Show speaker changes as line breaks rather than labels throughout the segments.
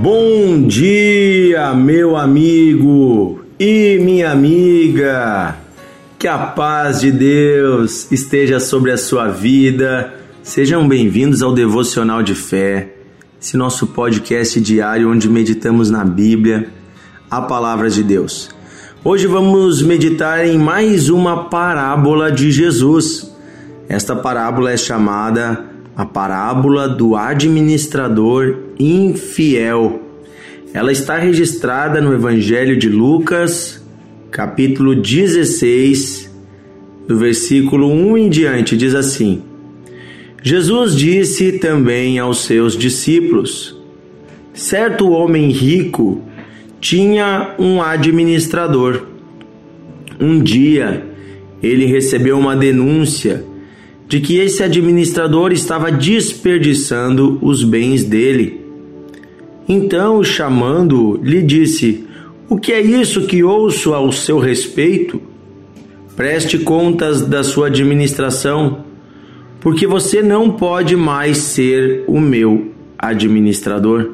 Bom dia, meu amigo e minha amiga. Que a paz de Deus esteja sobre a sua vida. Sejam bem-vindos ao Devocional de Fé, esse nosso podcast diário onde meditamos na Bíblia, a palavra de Deus. Hoje vamos meditar em mais uma parábola de Jesus. Esta parábola é chamada a parábola do administrador infiel. Ela está registrada no Evangelho de Lucas, capítulo 16, do versículo 1 em diante, diz assim: Jesus disse também aos seus discípulos: Certo homem rico tinha um administrador. Um dia ele recebeu uma denúncia de que esse administrador estava desperdiçando os bens dele. Então, chamando-o, lhe disse: O que é isso que ouço ao seu respeito? Preste contas da sua administração, porque você não pode mais ser o meu administrador.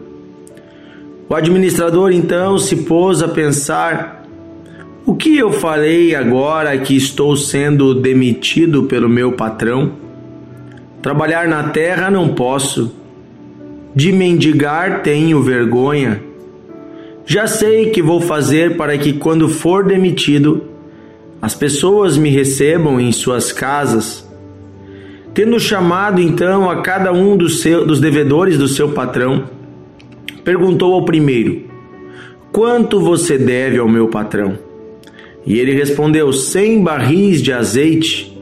O administrador então se pôs a pensar: o que eu farei agora que estou sendo demitido pelo meu patrão? Trabalhar na terra não posso. De mendigar tenho vergonha. Já sei que vou fazer para que, quando for demitido, as pessoas me recebam em suas casas. Tendo chamado então a cada um dos, seu, dos devedores do seu patrão, perguntou ao primeiro: Quanto você deve ao meu patrão? E ele respondeu: Cem barris de azeite.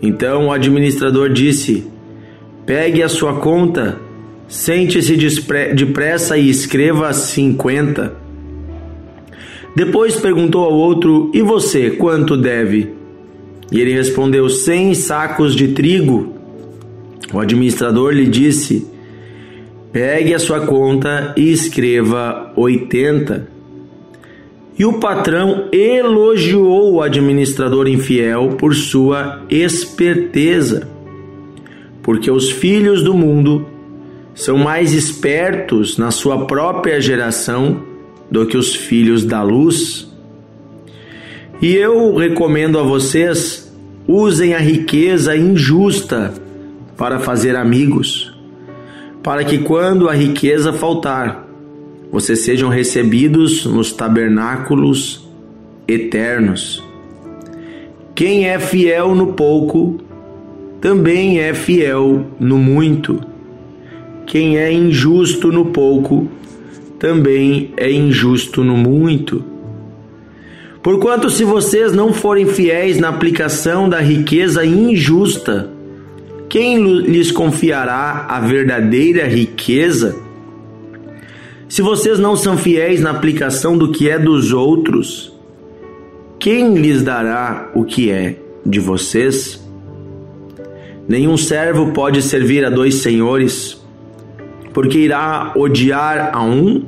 Então o administrador disse: Pegue a sua conta, sente-se depressa e escreva cinquenta. Depois perguntou ao outro: E você, quanto deve? E ele respondeu: Cem sacos de trigo. O administrador lhe disse: Pegue a sua conta e escreva oitenta. E o patrão elogiou o administrador infiel por sua esperteza, porque os filhos do mundo são mais espertos na sua própria geração do que os filhos da luz. E eu recomendo a vocês: usem a riqueza injusta para fazer amigos para que quando a riqueza faltar, vocês sejam recebidos nos tabernáculos eternos. Quem é fiel no pouco, também é fiel no muito. Quem é injusto no pouco, também é injusto no muito. Porquanto, se vocês não forem fiéis na aplicação da riqueza injusta, quem lhes confiará a verdadeira riqueza? Se vocês não são fiéis na aplicação do que é dos outros, quem lhes dará o que é de vocês? Nenhum servo pode servir a dois senhores, porque irá odiar a um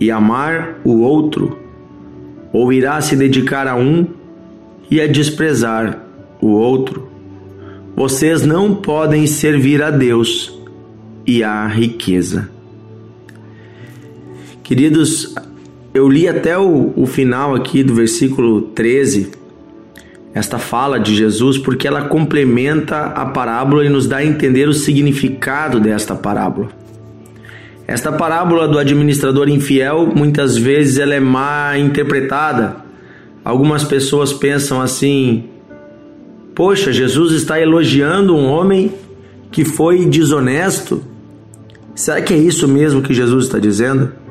e amar o outro, ou irá se dedicar a um e a desprezar o outro. Vocês não podem servir a Deus e à riqueza. Queridos, eu li até o, o, final aqui do versículo 13, esta fala de Jesus, porque ela complementa a parábola e nos dá a entender o significado desta parábola. Esta parábola do administrador infiel, muitas vezes ela é mal interpretada. Algumas pessoas pensam assim: Poxa, Jesus está elogiando um homem que foi desonesto? Será que é isso mesmo que Jesus está dizendo?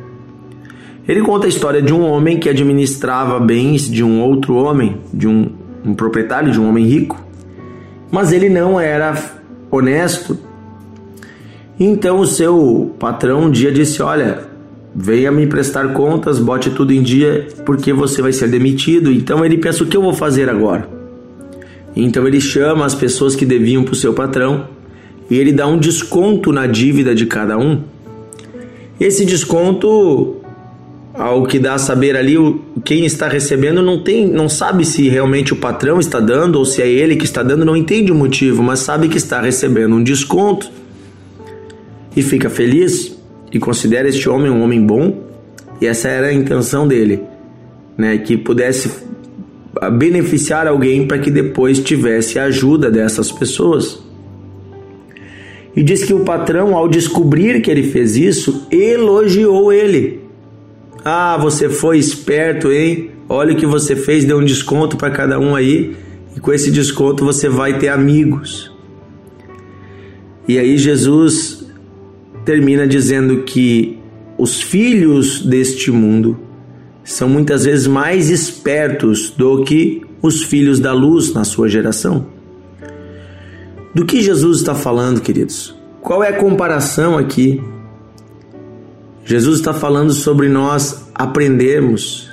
Ele conta a história de um homem que administrava bens de um outro homem, de um, um proprietário de um homem rico, mas ele não era honesto. Então o seu patrão um dia disse: Olha, venha me prestar contas, bote tudo em dia, porque você vai ser demitido. Então ele pensa: O que eu vou fazer agora? Então ele chama as pessoas que deviam para o seu patrão e ele dá um desconto na dívida de cada um. Esse desconto, ao que dá a saber ali, quem está recebendo não tem, não sabe se realmente o patrão está dando ou se é ele que está dando, não entende o motivo, mas sabe que está recebendo um desconto e fica feliz. e considera este homem um homem bom, e essa era a intenção dele, né, que pudesse beneficiar alguém para que depois tivesse a ajuda dessas pessoas. E diz que o patrão, ao descobrir que ele fez isso, elogiou ele. Ah, você foi esperto, hein? Olha o que você fez, deu um desconto para cada um aí, e com esse desconto você vai ter amigos. E aí Jesus termina dizendo que os filhos deste mundo são muitas vezes mais espertos do que os filhos da luz na sua geração. Do que Jesus está falando, queridos? Qual é a comparação aqui? Jesus está falando sobre nós aprendermos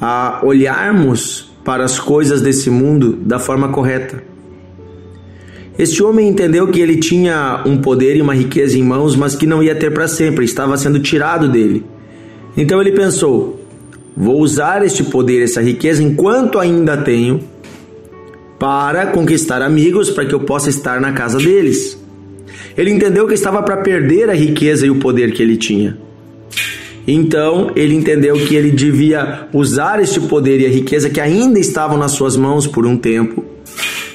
a olharmos para as coisas desse mundo da forma correta. Este homem entendeu que ele tinha um poder e uma riqueza em mãos, mas que não ia ter para sempre, estava sendo tirado dele. Então ele pensou: vou usar este poder, essa riqueza, enquanto ainda tenho, para conquistar amigos, para que eu possa estar na casa deles. Ele entendeu que estava para perder a riqueza e o poder que ele tinha. Então ele entendeu que ele devia usar este poder e a riqueza que ainda estavam nas suas mãos por um tempo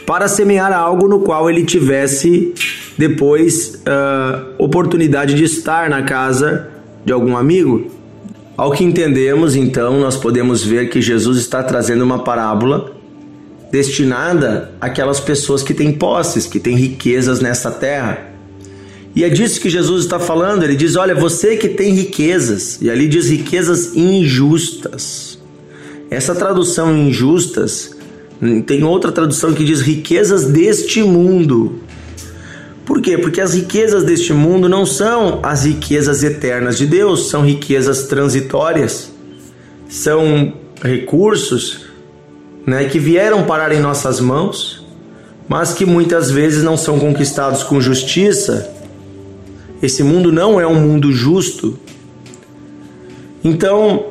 para semear algo no qual ele tivesse depois uh, oportunidade de estar na casa de algum amigo. Ao que entendemos, então, nós podemos ver que Jesus está trazendo uma parábola destinada àquelas pessoas que têm posses, que têm riquezas nesta terra. E é disso que Jesus está falando. Ele diz: Olha, você que tem riquezas, e ali diz riquezas injustas. Essa tradução injustas tem outra tradução que diz riquezas deste mundo. Por quê? Porque as riquezas deste mundo não são as riquezas eternas de Deus, são riquezas transitórias. São recursos né, que vieram parar em nossas mãos, mas que muitas vezes não são conquistados com justiça. Esse mundo não é um mundo justo. Então,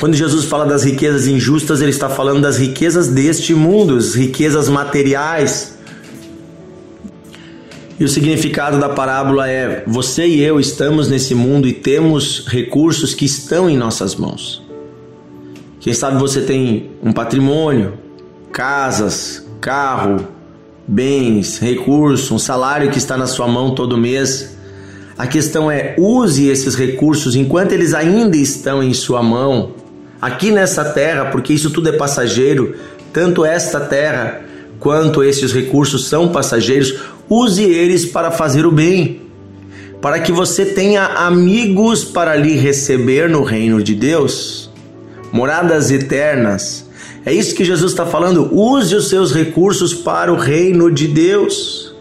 quando Jesus fala das riquezas injustas, ele está falando das riquezas deste mundo, as riquezas materiais. E o significado da parábola é: você e eu estamos nesse mundo e temos recursos que estão em nossas mãos. Quem sabe você tem um patrimônio, casas, carro, bens, recursos, um salário que está na sua mão todo mês. A questão é: use esses recursos enquanto eles ainda estão em sua mão, aqui nessa terra, porque isso tudo é passageiro, tanto esta terra quanto esses recursos são passageiros. Use eles para fazer o bem, para que você tenha amigos para lhe receber no reino de Deus moradas eternas. É isso que Jesus está falando. Use os seus recursos para o reino de Deus.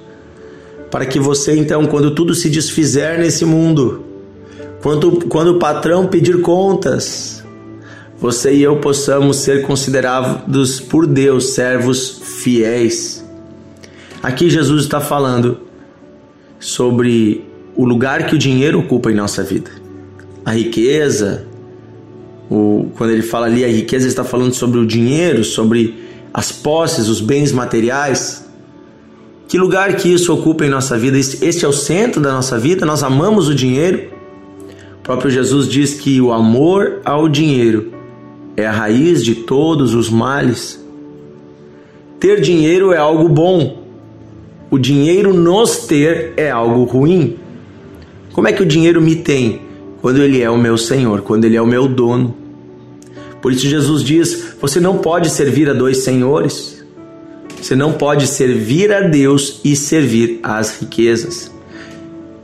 Para que você, então, quando tudo se desfizer nesse mundo, quando, quando o patrão pedir contas, você e eu possamos ser considerados por Deus servos fiéis. Aqui Jesus está falando sobre o lugar que o dinheiro ocupa em nossa vida. A riqueza, o, quando ele fala ali a riqueza, ele está falando sobre o dinheiro, sobre as posses, os bens materiais. Que lugar que isso ocupa em nossa vida? Este é o centro da nossa vida? Nós amamos o dinheiro? O próprio Jesus diz que o amor ao dinheiro é a raiz de todos os males. Ter dinheiro é algo bom. O dinheiro nos ter é algo ruim. Como é que o dinheiro me tem? Quando ele é o meu senhor, quando ele é o meu dono. Por isso Jesus diz: você não pode servir a dois senhores. Você não pode servir a Deus e servir às riquezas.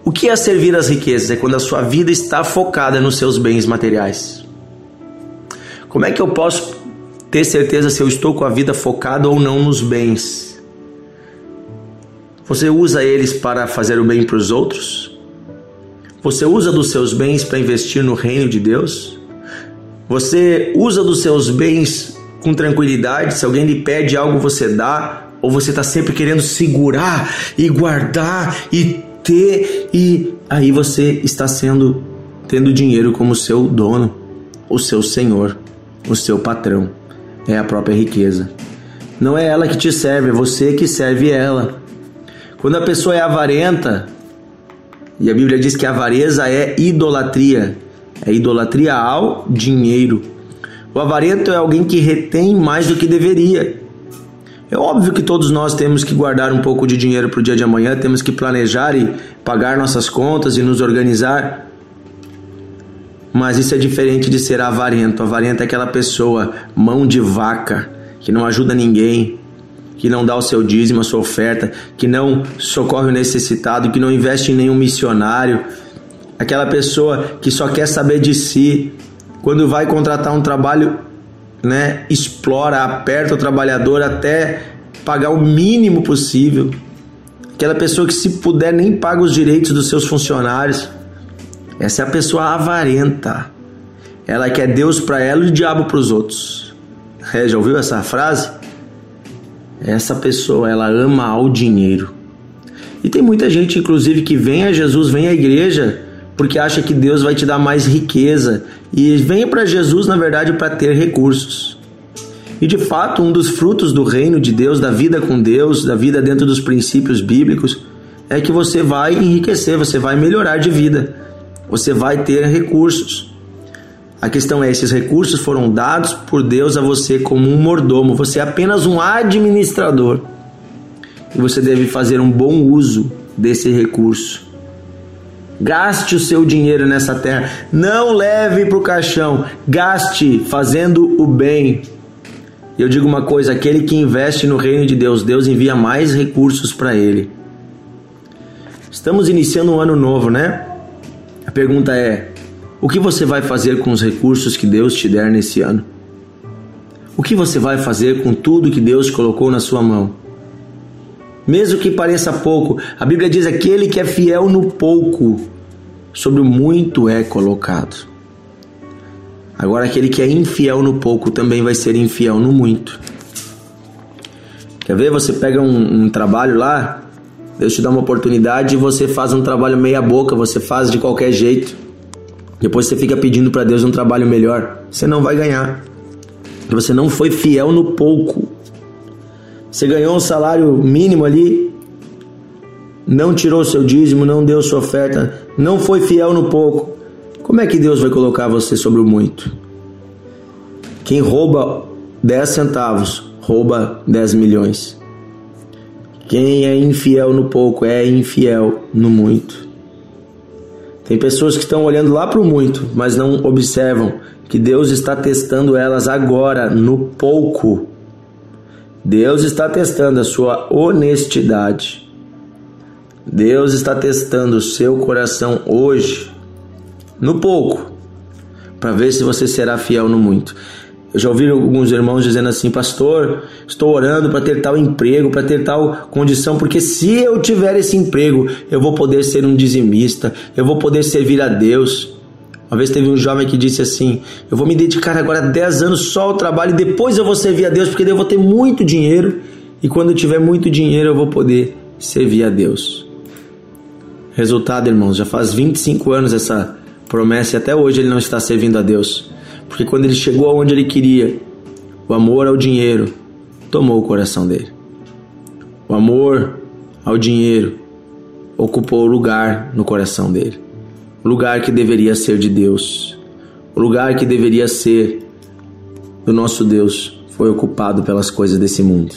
O que é servir às riquezas? É quando a sua vida está focada nos seus bens materiais. Como é que eu posso ter certeza se eu estou com a vida focada ou não nos bens? Você usa eles para fazer o bem para os outros? Você usa dos seus bens para investir no reino de Deus? Você usa dos seus bens com tranquilidade. Se alguém lhe pede algo, você dá. Ou você está sempre querendo segurar e guardar e ter. E aí você está sendo tendo dinheiro como seu dono, o seu senhor, o seu patrão. É a própria riqueza. Não é ela que te serve, é você que serve ela. Quando a pessoa é avarenta, E a Bíblia diz que a avareza é idolatria, é idolatria ao dinheiro. O avarento é alguém que retém mais do que deveria. É óbvio que todos nós temos que guardar um pouco de dinheiro para o dia de amanhã, temos que planejar e pagar nossas contas e nos organizar. Mas isso é diferente de ser avarento. Avarento é aquela pessoa, mão de vaca, que não ajuda ninguém, que não dá o seu dízimo, a sua oferta, que não socorre o necessitado, que não investe em nenhum missionário. Aquela pessoa que só quer saber de si. Quando vai contratar um trabalho, né, explora, aperta o trabalhador até pagar o mínimo possível. Aquela pessoa que, se puder, nem paga os direitos dos seus funcionários. Essa é a pessoa avarenta. Ela quer Deus para ela e o diabo para os outros. É, já ouviu essa frase? Essa pessoa, ela ama ao dinheiro. E tem muita gente, inclusive, que vem a Jesus, vem à igreja, porque acha que Deus vai te dar mais riqueza, e venha para Jesus, na verdade, para ter recursos. E de fato, um dos frutos do reino de Deus, da vida com Deus, da vida dentro dos princípios bíblicos, é que você vai enriquecer, você vai melhorar de vida, você vai ter recursos. A questão é: esses recursos foram dados por Deus a você como um mordomo, você é apenas um administrador e você deve fazer um bom uso desse recurso. Gaste o seu dinheiro nessa terra. Não leve para o caixão. Gaste fazendo o bem. Eu digo uma coisa: aquele que investe no reino de Deus, Deus envia mais recursos para ele. Estamos iniciando um ano novo, né? A pergunta é: o que você vai fazer com os recursos que Deus te der nesse ano? O que você vai fazer com tudo que Deus colocou na sua mão? Mesmo que pareça pouco, a Bíblia diz: aquele que é fiel no pouco, sobre o muito é colocado. Agora, aquele que é infiel no pouco também vai ser infiel no muito. Quer ver? Você pega um, um trabalho lá, Deus te dá uma oportunidade e você faz um trabalho meia-boca, você faz de qualquer jeito. Depois você fica pedindo para Deus um trabalho melhor. Você não vai ganhar. Você não foi fiel no pouco. Você ganhou um salário mínimo ali, não tirou seu dízimo, não deu sua oferta, não foi fiel no pouco. Como é que Deus vai colocar você sobre o muito? Quem rouba 10 centavos, rouba 10 milhões. Quem é infiel no pouco é infiel no muito. Tem pessoas que estão olhando lá para o muito, mas não observam que Deus está testando elas agora no pouco Deus está testando a sua honestidade. Deus está testando o seu coração hoje, no pouco, para ver se você será fiel no muito. Eu já ouvi alguns irmãos dizendo assim, pastor, estou orando para ter tal emprego, para ter tal condição, porque se eu tiver esse emprego, eu vou poder ser um dizimista, eu vou poder servir a Deus. Uma vez teve um jovem que disse assim: Eu vou me dedicar agora 10 anos só ao trabalho e depois eu vou servir a Deus, porque daí eu vou ter muito dinheiro e quando eu tiver muito dinheiro eu vou poder servir a Deus. Resultado, irmãos, já faz 25 anos essa promessa e até hoje ele não está servindo a Deus, porque quando ele chegou aonde ele queria, o amor ao dinheiro tomou o coração dele. O amor ao dinheiro ocupou o lugar no coração dele o lugar que deveria ser de Deus, o lugar que deveria ser do nosso Deus, foi ocupado pelas coisas desse mundo.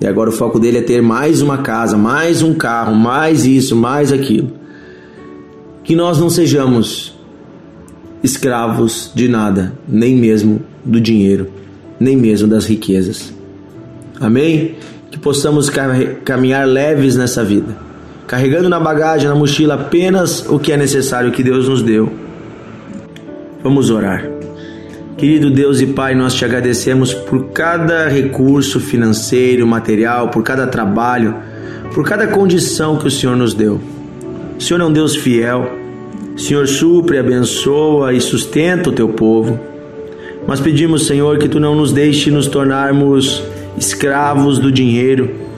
E agora o foco dele é ter mais uma casa, mais um carro, mais isso, mais aquilo. Que nós não sejamos escravos de nada, nem mesmo do dinheiro, nem mesmo das riquezas. Amém? Que possamos caminhar leves nessa vida carregando na bagagem, na mochila apenas o que é necessário que Deus nos deu. Vamos orar. Querido Deus e Pai, nós te agradecemos por cada recurso financeiro, material, por cada trabalho, por cada condição que o Senhor nos deu. O Senhor é um Deus fiel. O Senhor supre, abençoa e sustenta o teu povo. Mas pedimos, Senhor, que tu não nos deixe nos tornarmos escravos do dinheiro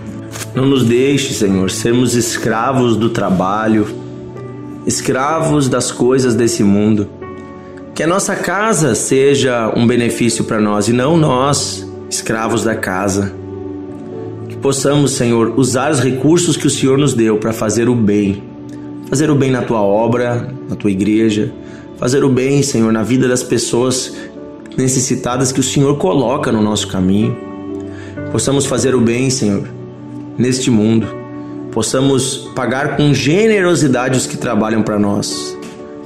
não nos deixe, Senhor, sermos escravos do trabalho, escravos das coisas desse mundo. Que a nossa casa seja um benefício para nós e não nós, escravos da casa. Que possamos, Senhor, usar os recursos que o Senhor nos deu para fazer o bem, fazer o bem na tua obra, na tua igreja, fazer o bem, Senhor, na vida das pessoas necessitadas que o Senhor coloca no nosso caminho. Possamos fazer o bem, Senhor, neste mundo. Possamos pagar com generosidade os que trabalham para nós,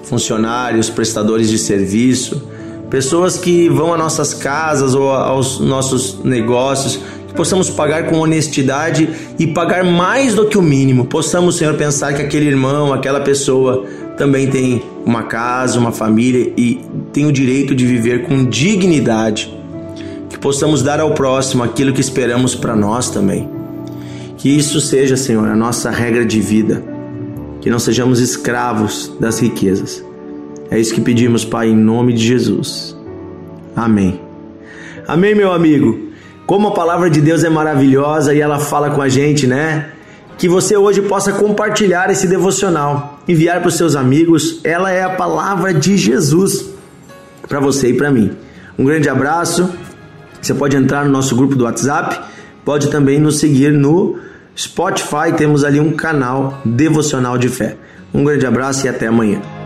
funcionários, prestadores de serviço, pessoas que vão às nossas casas ou aos nossos negócios, que possamos pagar com honestidade e pagar mais do que o mínimo. Possamos, Senhor, pensar que aquele irmão, aquela pessoa também tem uma casa, uma família e tem o direito de viver com dignidade. Que possamos dar ao próximo aquilo que esperamos para nós também. Que isso seja, Senhor, a nossa regra de vida. Que não sejamos escravos das riquezas é isso que pedimos, Pai, em nome de Jesus. Amém. Amém, meu amigo. Como a palavra de Deus é maravilhosa e ela fala com a gente, né? Que você hoje possa compartilhar esse devocional, enviar para os seus amigos. Ela é a palavra de Jesus para você e para mim. Um grande abraço. Você pode entrar no nosso grupo do WhatsApp, pode também nos seguir no Spotify, temos ali um canal devocional de fé. Um grande abraço e até amanhã.